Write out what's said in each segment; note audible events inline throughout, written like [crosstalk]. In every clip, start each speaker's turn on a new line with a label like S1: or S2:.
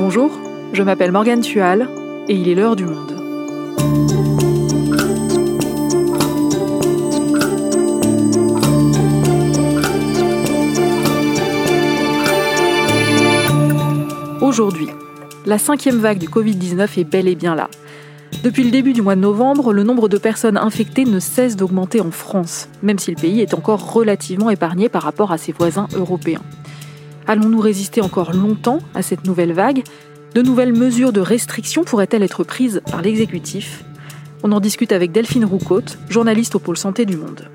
S1: Bonjour, je m'appelle Morgane Tual et il est l'heure du monde. Aujourd'hui, la cinquième vague du Covid-19 est bel et bien là. Depuis le début du mois de novembre, le nombre de personnes infectées ne cesse d'augmenter en France, même si le pays est encore relativement épargné par rapport à ses voisins européens. Allons-nous résister encore longtemps à cette nouvelle vague? De nouvelles mesures de restriction pourraient-elles être prises par l'exécutif? On en discute avec Delphine Roucaute, journaliste au pôle santé du Monde.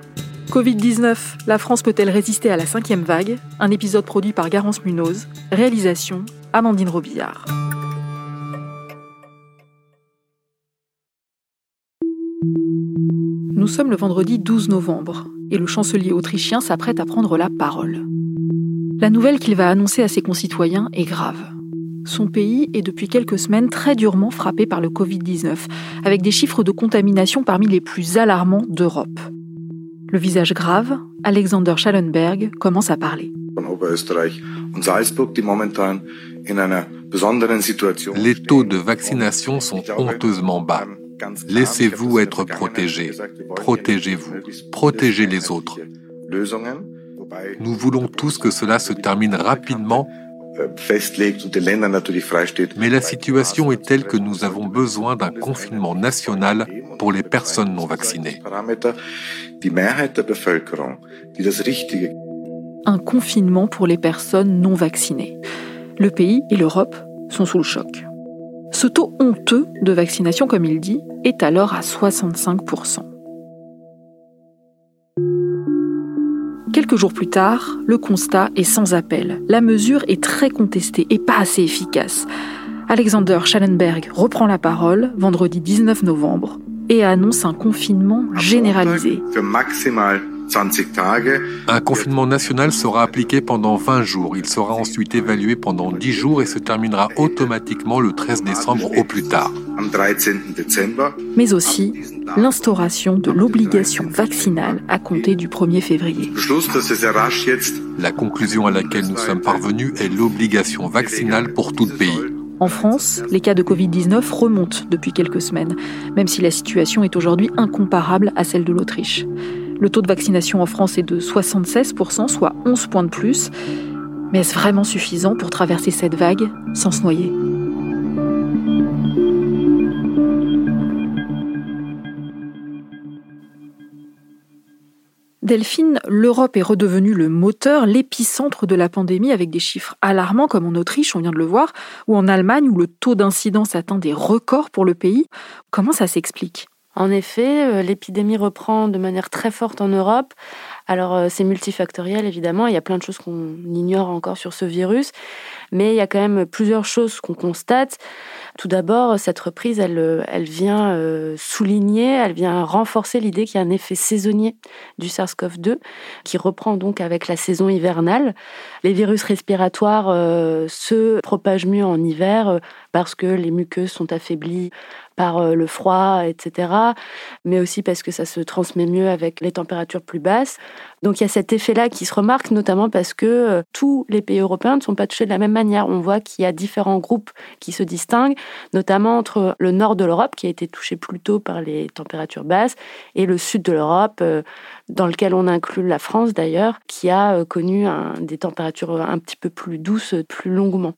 S1: Covid-19, la France peut-elle résister à la cinquième vague? Un épisode produit par Garance Munoz, réalisation Amandine Robillard. Nous sommes le vendredi 12 novembre et le chancelier autrichien s'apprête à prendre la parole. La nouvelle qu'il va annoncer à ses concitoyens est grave. Son pays est depuis quelques semaines très durement frappé par le Covid-19, avec des chiffres de contamination parmi les plus alarmants d'Europe. Le visage grave, Alexander Schallenberg commence à parler.
S2: Les taux de vaccination sont honteusement bas. Laissez-vous être protégés. Protégez-vous. Protégez les autres. Nous voulons tous que cela se termine rapidement, mais la situation est telle que nous avons besoin d'un confinement national pour les personnes non vaccinées.
S1: Un confinement pour les personnes non vaccinées. Le pays et l'Europe sont sous le choc. Ce taux honteux de vaccination, comme il dit, est alors à 65%. Quelques jours plus tard, le constat est sans appel. La mesure est très contestée et pas assez efficace. Alexander Schallenberg reprend la parole vendredi 19 novembre et annonce un confinement généralisé.
S2: Un confinement national sera appliqué pendant 20 jours. Il sera ensuite évalué pendant 10 jours et se terminera automatiquement le 13 décembre au plus tard.
S1: Mais aussi l'instauration de l'obligation vaccinale à compter du 1er février.
S2: La conclusion à laquelle nous sommes parvenus est l'obligation vaccinale pour tout le pays.
S1: En France, les cas de Covid-19 remontent depuis quelques semaines, même si la situation est aujourd'hui incomparable à celle de l'Autriche. Le taux de vaccination en France est de 76%, soit 11 points de plus. Mais est-ce vraiment suffisant pour traverser cette vague sans se noyer? Delphine, l'Europe est redevenue le moteur, l'épicentre de la pandémie avec des chiffres alarmants comme en Autriche, on vient de le voir, ou en Allemagne où le taux d'incidence atteint des records pour le pays. Comment ça s'explique?
S3: En effet, euh, l'épidémie reprend de manière très forte en Europe. Alors euh, c'est multifactoriel évidemment, il y a plein de choses qu'on ignore encore sur ce virus, mais il y a quand même plusieurs choses qu'on constate. Tout d'abord, cette reprise, elle, euh, elle vient souligner, elle vient renforcer l'idée qu'il y a un effet saisonnier du SARS-CoV-2 qui reprend donc avec la saison hivernale. Les virus respiratoires se propagent mieux en hiver parce que les muqueuses sont affaiblies par euh, le froid, etc. Mais aussi parce que ça se transmet mieux avec les températures plus basses. Donc il y a cet effet-là qui se remarque, notamment parce que euh, tous les pays européens ne sont pas touchés de la même manière. On voit qu'il y a différents groupes qui se distinguent, notamment entre le nord de l'Europe, qui a été touché plus tôt par les températures basses, et le sud de l'Europe, euh, dans lequel on inclut la France d'ailleurs, qui a connu des températures un petit peu plus douces plus longuement.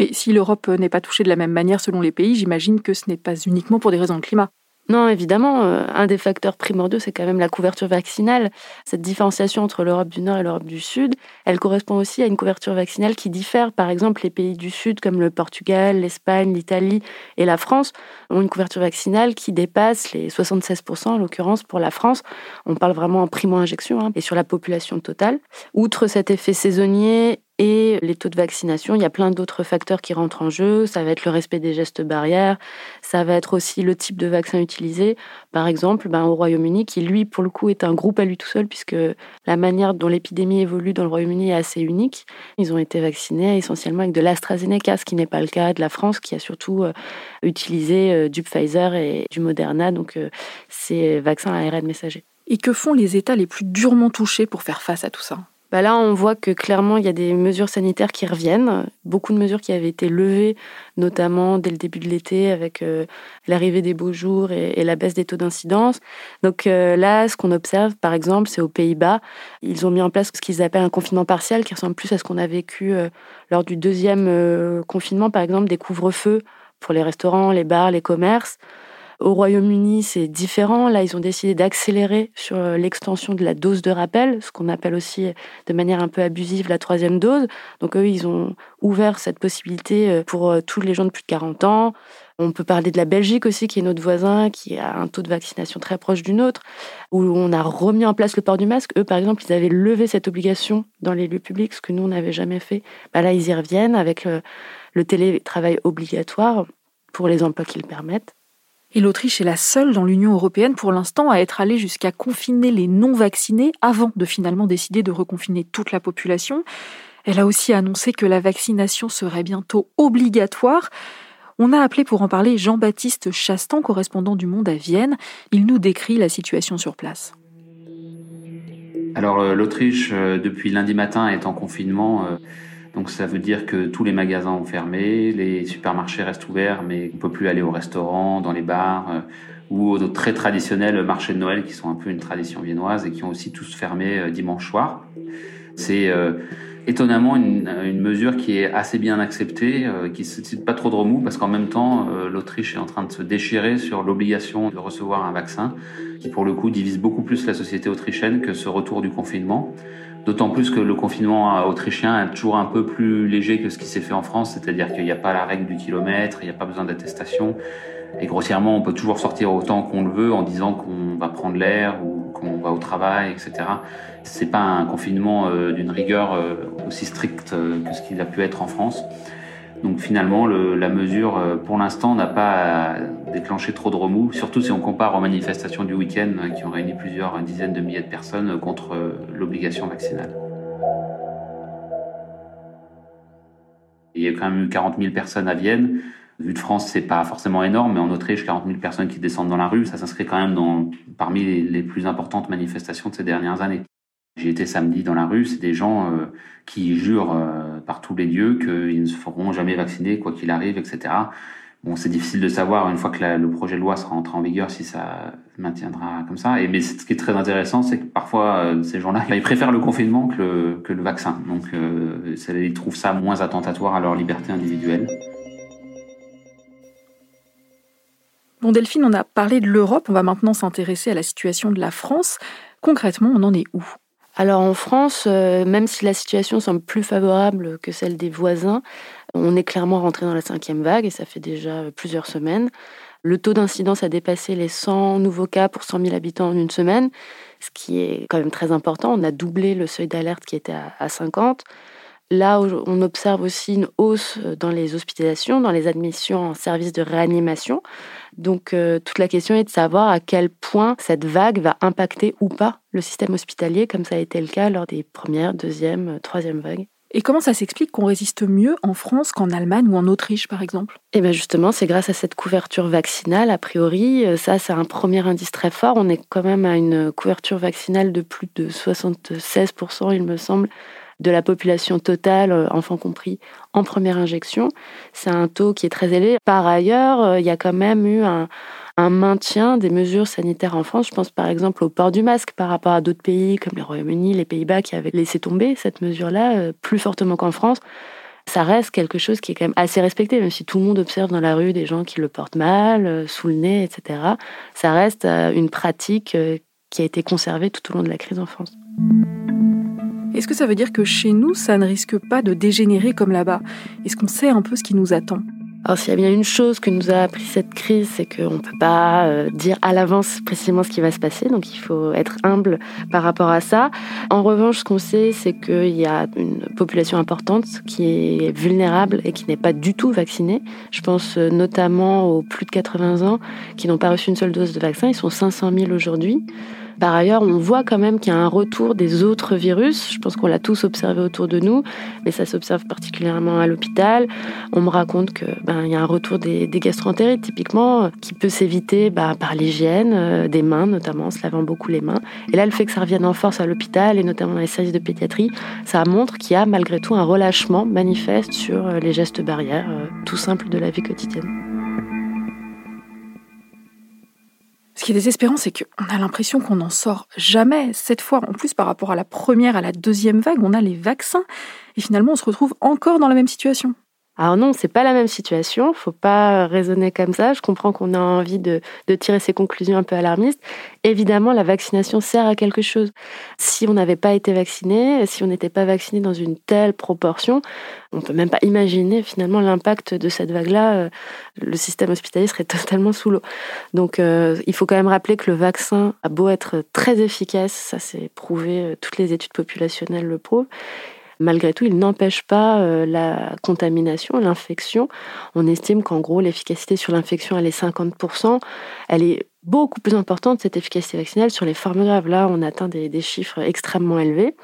S1: Mais si l'Europe n'est pas touchée de la même manière selon les pays, j'imagine que ce n'est pas uniquement pour des raisons de climat.
S3: Non, évidemment, euh, un des facteurs primordiaux, c'est quand même la couverture vaccinale. Cette différenciation entre l'Europe du Nord et l'Europe du Sud, elle correspond aussi à une couverture vaccinale qui diffère. Par exemple, les pays du Sud, comme le Portugal, l'Espagne, l'Italie et la France, ont une couverture vaccinale qui dépasse les 76%, en l'occurrence pour la France. On parle vraiment en primo-injection hein, et sur la population totale. Outre cet effet saisonnier et les taux de vaccination, il y a plein d'autres facteurs qui rentrent en jeu. Ça va être le respect des gestes barrières, ça va être aussi le type de vaccin utilisé. Par exemple, ben, au Royaume-Uni, qui lui, pour le coup, est un groupe à lui tout seul, puisque la manière dont l'épidémie évolue dans le Royaume-Uni est assez unique. Ils ont été vaccinés essentiellement avec de l'AstraZeneca, ce qui n'est pas le cas de la France, qui a surtout euh, utilisé euh, du Pfizer et du Moderna, donc euh, ces vaccins à ARN messager.
S1: Et que font les États les plus durement touchés pour faire face à tout ça?
S3: Bah là, on voit que clairement, il y a des mesures sanitaires qui reviennent. Beaucoup de mesures qui avaient été levées, notamment dès le début de l'été, avec euh, l'arrivée des beaux jours et, la baisse des taux d'incidence. Donc euh, là, ce qu'on observe, par exemple, c'est aux Pays-Bas, ils ont mis en place ce qu'ils appellent un confinement partiel, qui ressemble plus à ce qu'on a vécu euh, lors du deuxième confinement, par exemple, des couvre-feux pour les restaurants, les bars, les commerces. Au Royaume-Uni, c'est différent. Là, ils ont décidé d'accélérer sur euh, l'extension de la dose de rappel, ce qu'on appelle aussi euh, de manière un peu abusive la troisième dose. Donc eux, ils ont ouvert cette possibilité euh, pour tous les gens de plus de 40 ans. On peut parler de la Belgique aussi, qui est notre voisin, qui a un taux de vaccination très proche du nôtre, où on a remis en place le port du masque. Eux, par exemple, ils avaient levé cette obligation dans les lieux publics, ce que nous, on n'avait jamais fait. Bah là, ils y reviennent avec le télétravail obligatoire pour les emplois qu'ils permettent.
S1: Et l'Autriche est la seule dans l'Union européenne pour l'instant à être allée jusqu'à confiner les non-vaccinés avant de finalement décider de reconfiner toute la population. Elle a aussi annoncé que la vaccination serait bientôt obligatoire. On a appelé pour en parler Jean-Baptiste Chastan, correspondant du Monde à Vienne. Il nous décrit la situation sur place.
S4: Alors euh, l'Autriche, euh, depuis lundi matin, est en confinement. Euh, donc ça veut dire que tous les magasins ont fermé, les supermarchés restent ouverts, mais on peut plus aller au restaurant, dans les bars euh, ou aux très traditionnels marchés de Noël qui sont un peu une tradition viennoise et qui ont aussi tous fermé euh, dimanche soir. C'est euh, étonnamment une, une, mesure qui est assez bien acceptée, qui ne suscite pas trop de remous parce qu'en même temps l'Autriche est en train de se déchirer sur l'obligation de recevoir un vaccin qui pour le coup divise beaucoup plus la société autrichienne que ce retour du confinement. D'autant plus que le confinement autrichien est toujours un peu plus léger que ce qui s'est fait en France, c'est-à-dire qu'il n'y a pas la règle du kilomètre, il n'y a pas besoin d'attestation. Et grossièrement, on peut toujours sortir autant qu'on le veut en disant qu'on va prendre l'air ou qu'on va au travail, etc. C'est pas un confinement euh, d'une rigueur euh, aussi stricte euh, que ce qu'il a pu être en France. Donc finalement, le, la mesure, pour l'instant, n'a pas déclenché trop de remous, surtout si on compare aux manifestations du week-end qui ont réuni plusieurs dizaines de milliers de personnes contre l'obligation vaccinale. Il y a quand même eu 40 000 personnes à Vienne. Vu de France, c'est pas forcément énorme, mais en Autriche, 40 000 personnes qui descendent dans la rue, ça s'inscrit quand même dans, parmi les, plus importantes manifestations de ces dernières années. J'ai été samedi dans la rue, c'est des gens euh, qui jurent euh, par tous les dieux qu'ils ne se feront jamais vacciner quoi qu'il arrive, etc. Bon, c'est difficile de savoir une fois que le projet de loi sera entré en vigueur si ça maintiendra comme ça. Mais ce qui est très intéressant, c'est que parfois euh, ces gens-là, ils préfèrent le confinement que le, que le vaccin. Donc, ils trouvent ça moins attentatoire à leur liberté individuelle.
S1: Bon, Delphine, on a parlé de l'Europe. On va maintenant s'intéresser à la situation de la France. Concrètement, on en est où?
S3: Alors en France, euh, même si la situation semble plus favorable que celle des voisins, on est clairement rentré dans la cinquième vague et ça fait déjà plusieurs semaines. Le taux d'incidence a dépassé les 100 nouveaux cas pour 100 000 habitants en une semaine, ce qui est quand même très important. On a doublé le seuil d'alerte qui était à 50. Là, on observe aussi une hausse dans les hospitalisations, dans les admissions en service de réanimation. Donc, euh, toute la question est de savoir à quel point cette vague va impacter ou pas le système hospitalier, comme ça a été le cas lors des premières, deuxième, troisième vagues.
S1: Et comment ça s'explique qu'on résiste mieux en France qu'en Allemagne ou en Autriche, par exemple?
S3: Eh bien justement, c'est grâce à cette couverture vaccinale, a priori. Euh, ça, c'est un premier indice très fort. On est quand même à une couverture vaccinale de plus de 76%, il me semble, de la population totale, euh, enfants compris, en première injection. C'est un taux qui est très élevé. Par ailleurs, euh, il y a quand même eu un, maintien des mesures sanitaires en France. Je pense par exemple au port du masque par rapport à d'autres pays comme le Royaume-Uni, les Pays-Bas qui avaient laissé tomber cette mesure-là euh, plus fortement qu'en France. Ça reste quelque chose qui est quand même assez respecté, même si tout le monde observe dans la rue des gens qui le portent mal, sous le nez, etc. Ça reste une pratique qui a été conservée tout au long de la crise en France.
S1: Est-ce que ça veut dire que chez nous, ça ne risque pas de dégénérer comme là-bas? Est-ce qu'on sait un peu ce qui nous attend?
S3: Alors s'il y a bien une chose que nous a appris cette crise, c'est qu'on ne peut pas euh, dire à l'avance précisément ce qui va se passer, donc il faut être humble par rapport à ça. En revanche, ce qu'on sait, c'est qu'il y a une population importante qui est vulnérable et qui n'est pas du tout vaccinée. Je pense euh, notamment aux plus de 80 ans qui n'ont pas reçu une seule dose de vaccin, ils sont 500 000 aujourd'hui. Par ailleurs, on voit quand même qu'il y a un retour des autres virus. Je pense qu'on l'a tous observé autour de nous, mais ça s'observe particulièrement à l'hôpital. On me raconte que ben il y a un retour des, des gastroentérites typiquement qui peut s'éviter ben, par l'hygiène euh, des mains notamment, en se lavant beaucoup les mains. Et là, le fait que ça revienne en force à l'hôpital et notamment dans les services de pédiatrie, ça montre qu'il y a malgré tout un relâchement manifeste sur euh, les gestes barrières euh, tout simples de la vie quotidienne.
S1: Qui est désespérant, c'est qu'on a l'impression qu'on n'en sort jamais. Cette fois, en plus, par rapport à la première, à la deuxième vague, on a les vaccins. Et finalement, on se retrouve encore dans la même situation.
S3: Alors non, c'est pas la même situation. Faut pas raisonner comme ça. Je comprends qu'on a envie de, tirer ces conclusions un peu alarmistes. Évidemment, la vaccination sert à quelque chose. Si on n'avait pas été vacciné, si on n'était pas vacciné dans une telle proportion, on peut même pas imaginer finalement l'impact de cette vague-là. Le système hospitalier serait [laughs] totalement sous l'eau. Donc, euh, il faut quand même rappeler que le vaccin a beau être très efficace, ça c'est prouvé, euh, toutes les études populationnelles le prouvent malgré tout, il n'empêche pas euh, la contamination, l'infection. On estime qu'en gros, l'efficacité sur l'infection, elle est 50%. Elle est beaucoup plus importante, cette efficacité vaccinale, sur les formes graves. Là, on atteint des, des chiffres extrêmement élevés.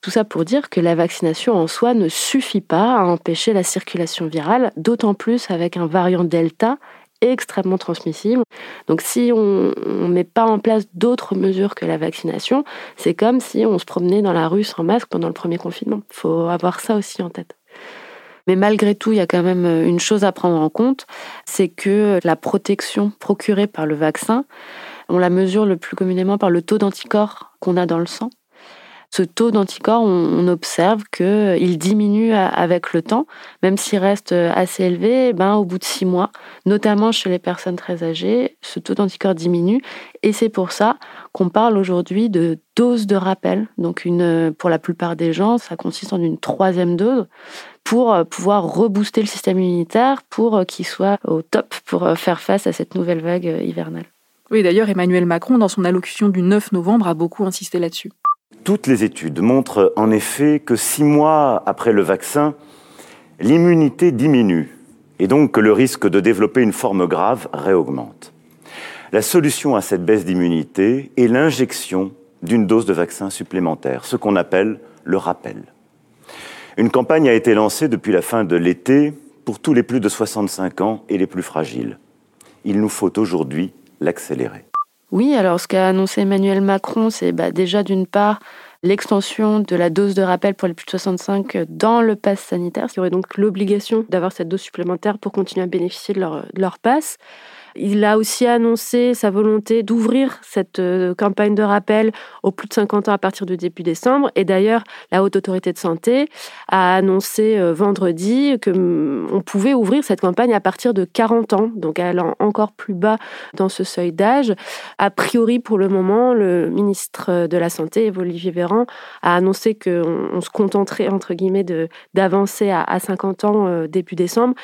S3: Tout ça pour dire que la vaccination en soi ne suffit pas à empêcher la circulation virale, d'autant plus avec un variant Delta extrêmement transmissible. Donc si on ne met pas en place d'autres mesures que la vaccination, c'est comme si on se promenait dans la rue sans masque pendant le premier confinement. Il faut avoir ça aussi en tête. Mais malgré tout, il y a quand même une chose à prendre en compte, c'est que la protection procurée par le vaccin, on la mesure le plus communément par le taux d'anticorps qu'on a dans le sang ce taux d'anticorps, on, observe qu'il diminue avec le temps, même s'il reste assez élevé, ben, au bout de six mois, notamment chez les personnes très âgées, ce taux d'anticorps diminue. Et c'est pour ça qu'on parle aujourd'hui de dose de rappel. Donc, pour la plupart des gens, ça consiste en une troisième dose pour pouvoir rebooster le système immunitaire pour qu'il soit au top pour faire face à cette nouvelle vague hivernale.
S1: Oui, d'ailleurs, Emmanuel Macron, dans son allocution du 9 novembre, a beaucoup insisté là-dessus.
S5: Toutes les études montrent en effet que six mois après le vaccin, l'immunité diminue et donc que le risque de développer une forme grave réaugmente. La solution à cette baisse d'immunité est l'injection d'une dose de vaccin supplémentaire, ce qu'on appelle le rappel. Une campagne a été lancée depuis la fin de l'été pour tous les plus de 65 ans et les plus fragiles. Il nous faut aujourd'hui l'accélérer.
S3: Oui, alors ce qu'a annoncé Emmanuel Macron, c'est bah, déjà d'une part l'extension de la dose de rappel pour les plus de 65 dans le pass sanitaire, ce qui aurait donc l'obligation d'avoir cette dose supplémentaire pour continuer à bénéficier de leur, de leur pass. Il a aussi annoncé sa volonté d'ouvrir cette euh, campagne de rappel aux plus de 50 ans à partir du début décembre. Et d'ailleurs, la Haute Autorité de Santé a annoncé euh, vendredi que mm, pouvait ouvrir cette campagne à partir de 40 ans, donc allant encore plus bas dans ce seuil d'âge. A priori, pour le moment, le ministre de la Santé, Olivier Véran, a annoncé qu'on se contenterait, entre guillemets, d'avancer à, à 50 ans euh, début décembre.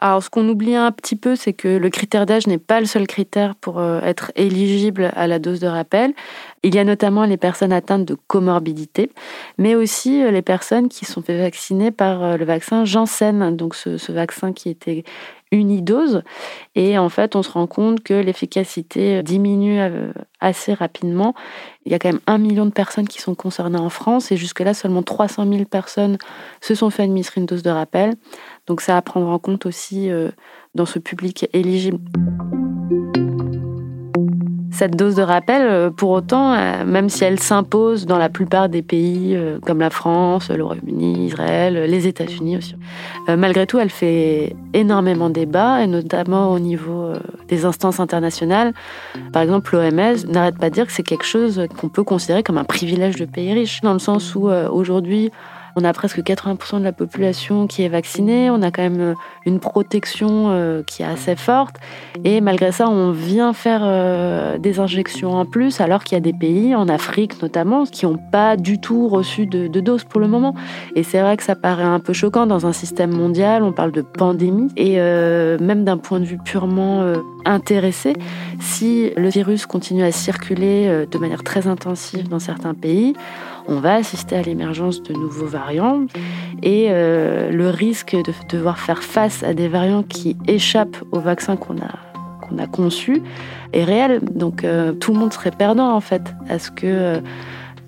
S3: Alors, ce qu'on oublie un petit peu, c'est que le critère d'âge n'est pas le seul critère pour euh, être éligible à la dose de rappel. Il y a notamment les personnes atteintes de comorbidité, mais aussi euh, les personnes qui sont fait vacciner par euh, le vaccin Janssen, donc ce, vaccin qui était unidose. Et en fait, on se rend compte que l'efficacité diminue assez rapidement. Il y a quand même un million de personnes qui sont concernées en France et jusque-là, seulement 300 000 personnes se sont fait administrer une dose de rappel. Donc ça à prendre en compte aussi euh, dans ce public éligible. Cette dose de rappel, euh, pour autant, euh, même si elle s'impose dans la plupart des pays comme la France, le Royaume-Uni, Israël, les États-Unis aussi, malgré tout, elle fait énormément débat, et notamment au niveau des instances internationales. Par exemple, l'OMS n'arrête pas de dire que c'est quelque chose qu'on peut considérer comme un privilège de pays riches, dans le sens où aujourd'hui, on a presque 80% de la population qui est vaccinée, on a quand même euh, une protection euh, qui est assez forte. Et malgré ça, on vient faire euh, des injections en plus, alors qu'il y a des pays, en Afrique notamment, qui n'ont pas du tout reçu de, doses pour le moment. Et c'est vrai que ça paraît un peu choquant dans un système mondial, on parle de pandémie. Et même d'un point de vue purement intéressé, si le virus continue à circuler de manière très intensive dans certains pays, on va assister à l'émergence de nouveaux variants et euh, le risque de devoir faire face à des variants qui échappent au vaccin qu'on a qu'on a conçu est réel. Donc tout le monde serait perdant en fait à ce que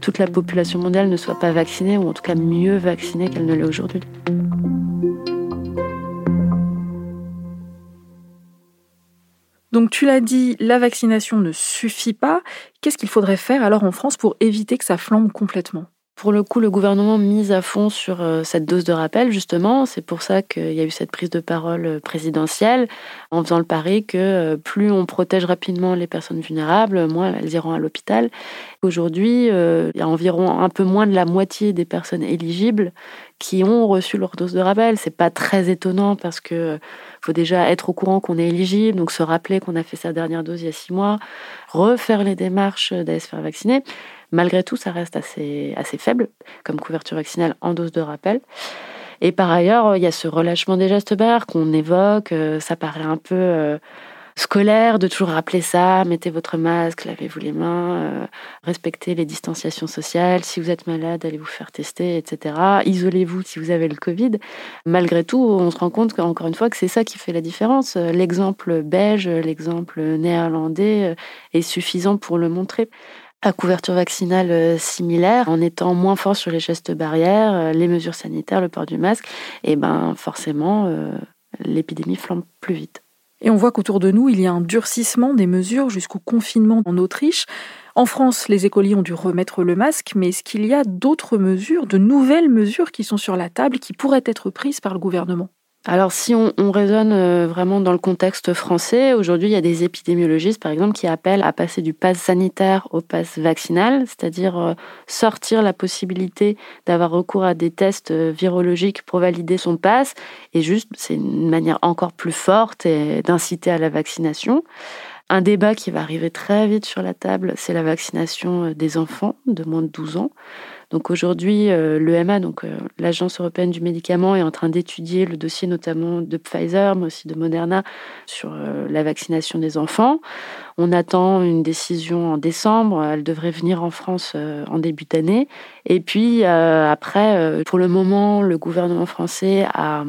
S3: toute la population mondiale ne soit pas vaccinée ou en tout cas mieux vaccinée qu'elle ne l'est aujourd'hui.
S1: Donc tu l'as dit, la vaccination ne suffit pas. Qu'est-ce qu'il faudrait faire alors en France pour éviter que ça flambe complètement?
S3: Pour le coup, le gouvernement mise à fond sur euh, cette dose de rappel, justement. C'est pour ça qu'il y a eu cette prise de parole euh, présidentielle, en faisant le pari que euh, plus on protège rapidement les personnes vulnérables, moins elles iront à l'hôpital. Aujourd'hui, il y a environ un peu moins de la moitié des personnes éligibles qui ont reçu leur dose de rappel. C'est pas très étonnant parce que faut déjà être au courant qu'on est éligible, donc se rappeler qu'on a fait sa dernière dose il y a six mois, refaire les démarches d'aller se faire vacciner. Malgré tout, ça reste assez, assez faible comme couverture vaccinale en dose de rappel. Et par ailleurs, il y a ce relâchement des gestes barres qu'on évoque. Euh, ça paraît un peu euh, scolaire de toujours rappeler ça. Mettez votre masque, lavez-vous les mains, euh, respectez les distanciations sociales. Si vous êtes malade, allez vous faire tester, etc. Isolez-vous si vous avez le Covid. Malgré tout, on se rend compte encore une fois que c'est ça qui fait la différence. L'exemple belge, l'exemple néerlandais est suffisant pour le montrer à couverture vaccinale euh, similaire, en étant moins fort sur les gestes barrières, euh, les mesures sanitaires, le port du masque, et ben forcément, euh, l'épidémie flambe plus vite.
S1: Et on voit qu'autour de nous, il y a un durcissement des mesures jusqu'au confinement en Autriche. En France, les écoliers ont dû remettre le masque, mais est-ce qu'il y a d'autres mesures, de nouvelles mesures qui sont sur la table, qui pourraient être prises par le gouvernement?
S3: Alors si on, raisonne euh, vraiment dans le contexte français, aujourd'hui il y a des épidémiologistes par exemple qui appellent à passer du pass sanitaire au pass vaccinal, c'est-à-dire euh, sortir la possibilité d'avoir recours à des tests euh, virologiques pour valider son pass, et juste c'est une manière encore plus forte d'inciter à la vaccination. Un débat qui va arriver très vite sur la table, c'est la vaccination des enfants de moins de 12 ans. Donc aujourd'hui, euh, l'EMA, donc euh, l'Agence européenne du médicament, est en train d'étudier le dossier notamment de Pfizer, mais aussi de Moderna sur euh, la vaccination des enfants. On attend une décision en décembre. Elle devrait venir en France en début d'année. Et puis après, pour le moment, le gouvernement français a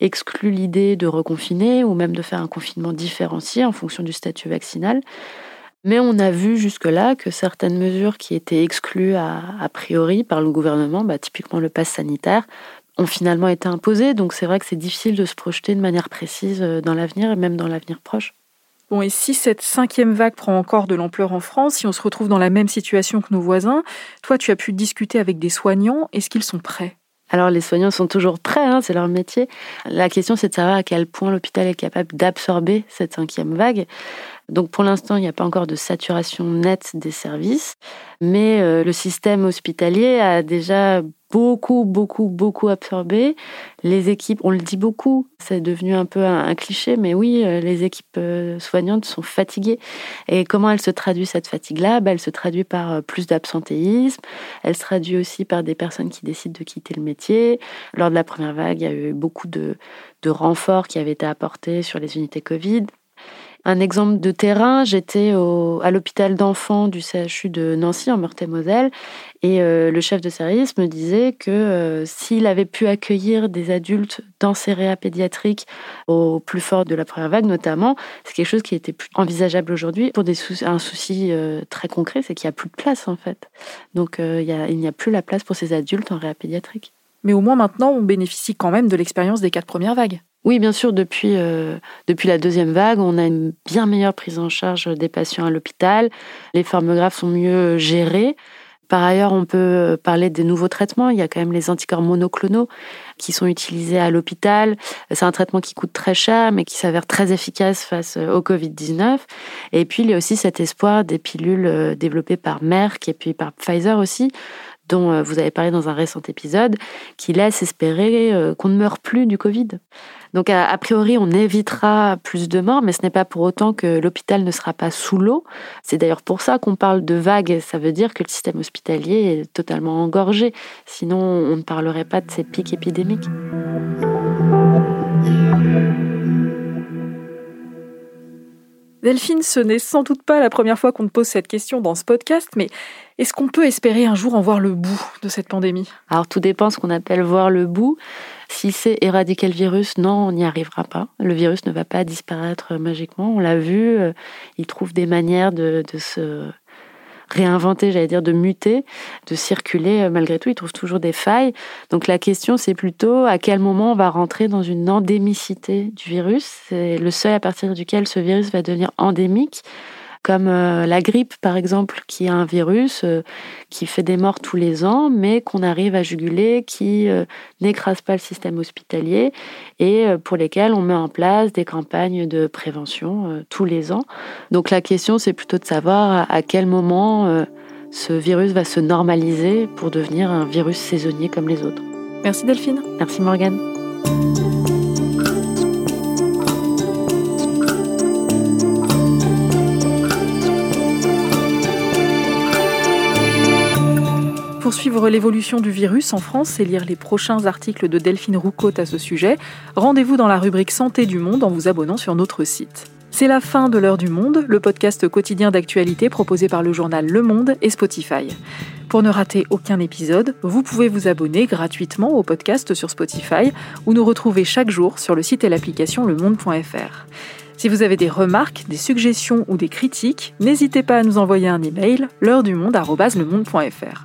S3: exclu l'idée de reconfiner ou même de faire un confinement différencié en fonction du statut vaccinal. Mais on a vu jusque-là que certaines mesures qui étaient exclues a, priori par le gouvernement, bah, typiquement le pass sanitaire, ont finalement été imposées. Donc c'est vrai que c'est difficile de se projeter de manière précise euh, dans l'avenir et même dans l'avenir proche.
S1: Bon, et si cette cinquième vague prend encore de l'ampleur en France, si on se retrouve dans la même situation que nos voisins, toi tu as pu discuter avec des soignants, est-ce qu'ils sont prêts?
S3: Alors les soignants sont toujours prêts, hein, c'est leur métier. La question c'est de savoir à quel point l'hôpital est capable d'absorber cette cinquième vague. Donc pour l'instant, il n'y a pas encore de saturation nette des services, mais euh, le système hospitalier a déjà beaucoup, beaucoup, beaucoup absorbé. Les équipes, on le dit beaucoup, c'est devenu un peu un, cliché, mais oui, euh, les équipes euh, soignantes sont fatiguées. Et comment elle se traduit cette fatigue-là? Bah, Elle se traduit par plus d'absentéisme, elle se traduit aussi par des personnes qui décident de quitter le métier. Lors de la première vague, il y a eu beaucoup de, de renforts qui avaient été apportés sur les unités Covid. Un exemple de terrain, j'étais à l'hôpital d'enfants du CHU de Nancy en Meurthe-et-Moselle et euh, le chef de service me disait que euh, s'il avait pu accueillir des adultes dans ces réas pédiatriques au plus fort de la première vague notamment, c'est quelque chose qui était plus envisageable aujourd'hui pour un souci euh, très concret, c'est qu'il n'y a plus de place en fait. Donc il n'y a, a plus la place pour ces adultes en réa pédiatrique.
S1: Mais au moins maintenant, on bénéficie quand même de l'expérience des quatre premières vagues.
S3: Oui, bien sûr, depuis, euh, depuis la deuxième vague, on a une bien meilleure prise en charge des patients à l'hôpital. Les formes graves sont mieux gérées. Par ailleurs, on peut parler des nouveaux traitements. Il y a quand même les anticorps monoclonaux qui sont utilisés à l'hôpital. C'est un traitement qui coûte très cher, mais qui s'avère très efficace face au Covid-19. Et puis, il y a aussi cet espoir des pilules euh, développées par Merck et puis par Pfizer aussi, dont euh, vous avez parlé dans un récent épisode, qui laisse espérer qu'on ne meurt plus du Covid. Donc a, priori, on évitera plus de morts, mais ce n'est pas pour autant que l'hôpital ne sera pas sous l'eau. C'est d'ailleurs pour ça qu'on parle de vagues. Ça veut dire que le système hospitalier est totalement engorgé. Sinon, on ne parlerait pas de ces pics épidémiques.
S1: Delphine, ce n'est sans doute pas la première fois qu'on te pose cette question dans ce podcast, mais est-ce qu'on peut espérer un jour en voir le bout de cette pandémie?
S3: Alors tout dépend ce qu'on appelle voir le bout. Si c'est éradiquer le virus, non, on n'y arrivera pas. Le virus ne va pas disparaître magiquement. On l'a vu, il trouve des manières de se réinventer, j'allais dire, de muter, de circuler. Euh, malgré tout, il trouve toujours des failles. Donc la question, c'est plutôt à quel moment on va rentrer dans une endémicité du virus? C'est le seuil à partir duquel ce virus va devenir endémique comme euh, la grippe par exemple, qui est un virus euh, qui fait des morts tous les ans, mais qu'on arrive à juguler, qui euh, n'écrase pas le système hospitalier et pour lesquels on met en place des campagnes de prévention tous les ans. Donc la question, c'est plutôt de savoir à quel moment ce virus va se normaliser pour devenir un virus saisonnier comme les autres.
S1: Merci Delphine.
S3: Merci Morgane.
S1: Pour suivre l'évolution du virus en France et lire les prochains articles de Delphine Roucaute à ce sujet, rendez-vous dans la rubrique Santé du Monde en vous abonnant sur notre site. C'est la fin de l'heure du monde, le podcast quotidien d'actualité proposé par le journal Le Monde et Spotify. Pour ne rater aucun épisode, vous pouvez vous abonner gratuitement au podcast sur Spotify ou nous retrouver chaque jour sur le site et l'application lemonde.fr. Si vous avez des remarques, des suggestions ou des critiques, n'hésitez pas à nous envoyer un email l'heure du monde@lemonde.fr.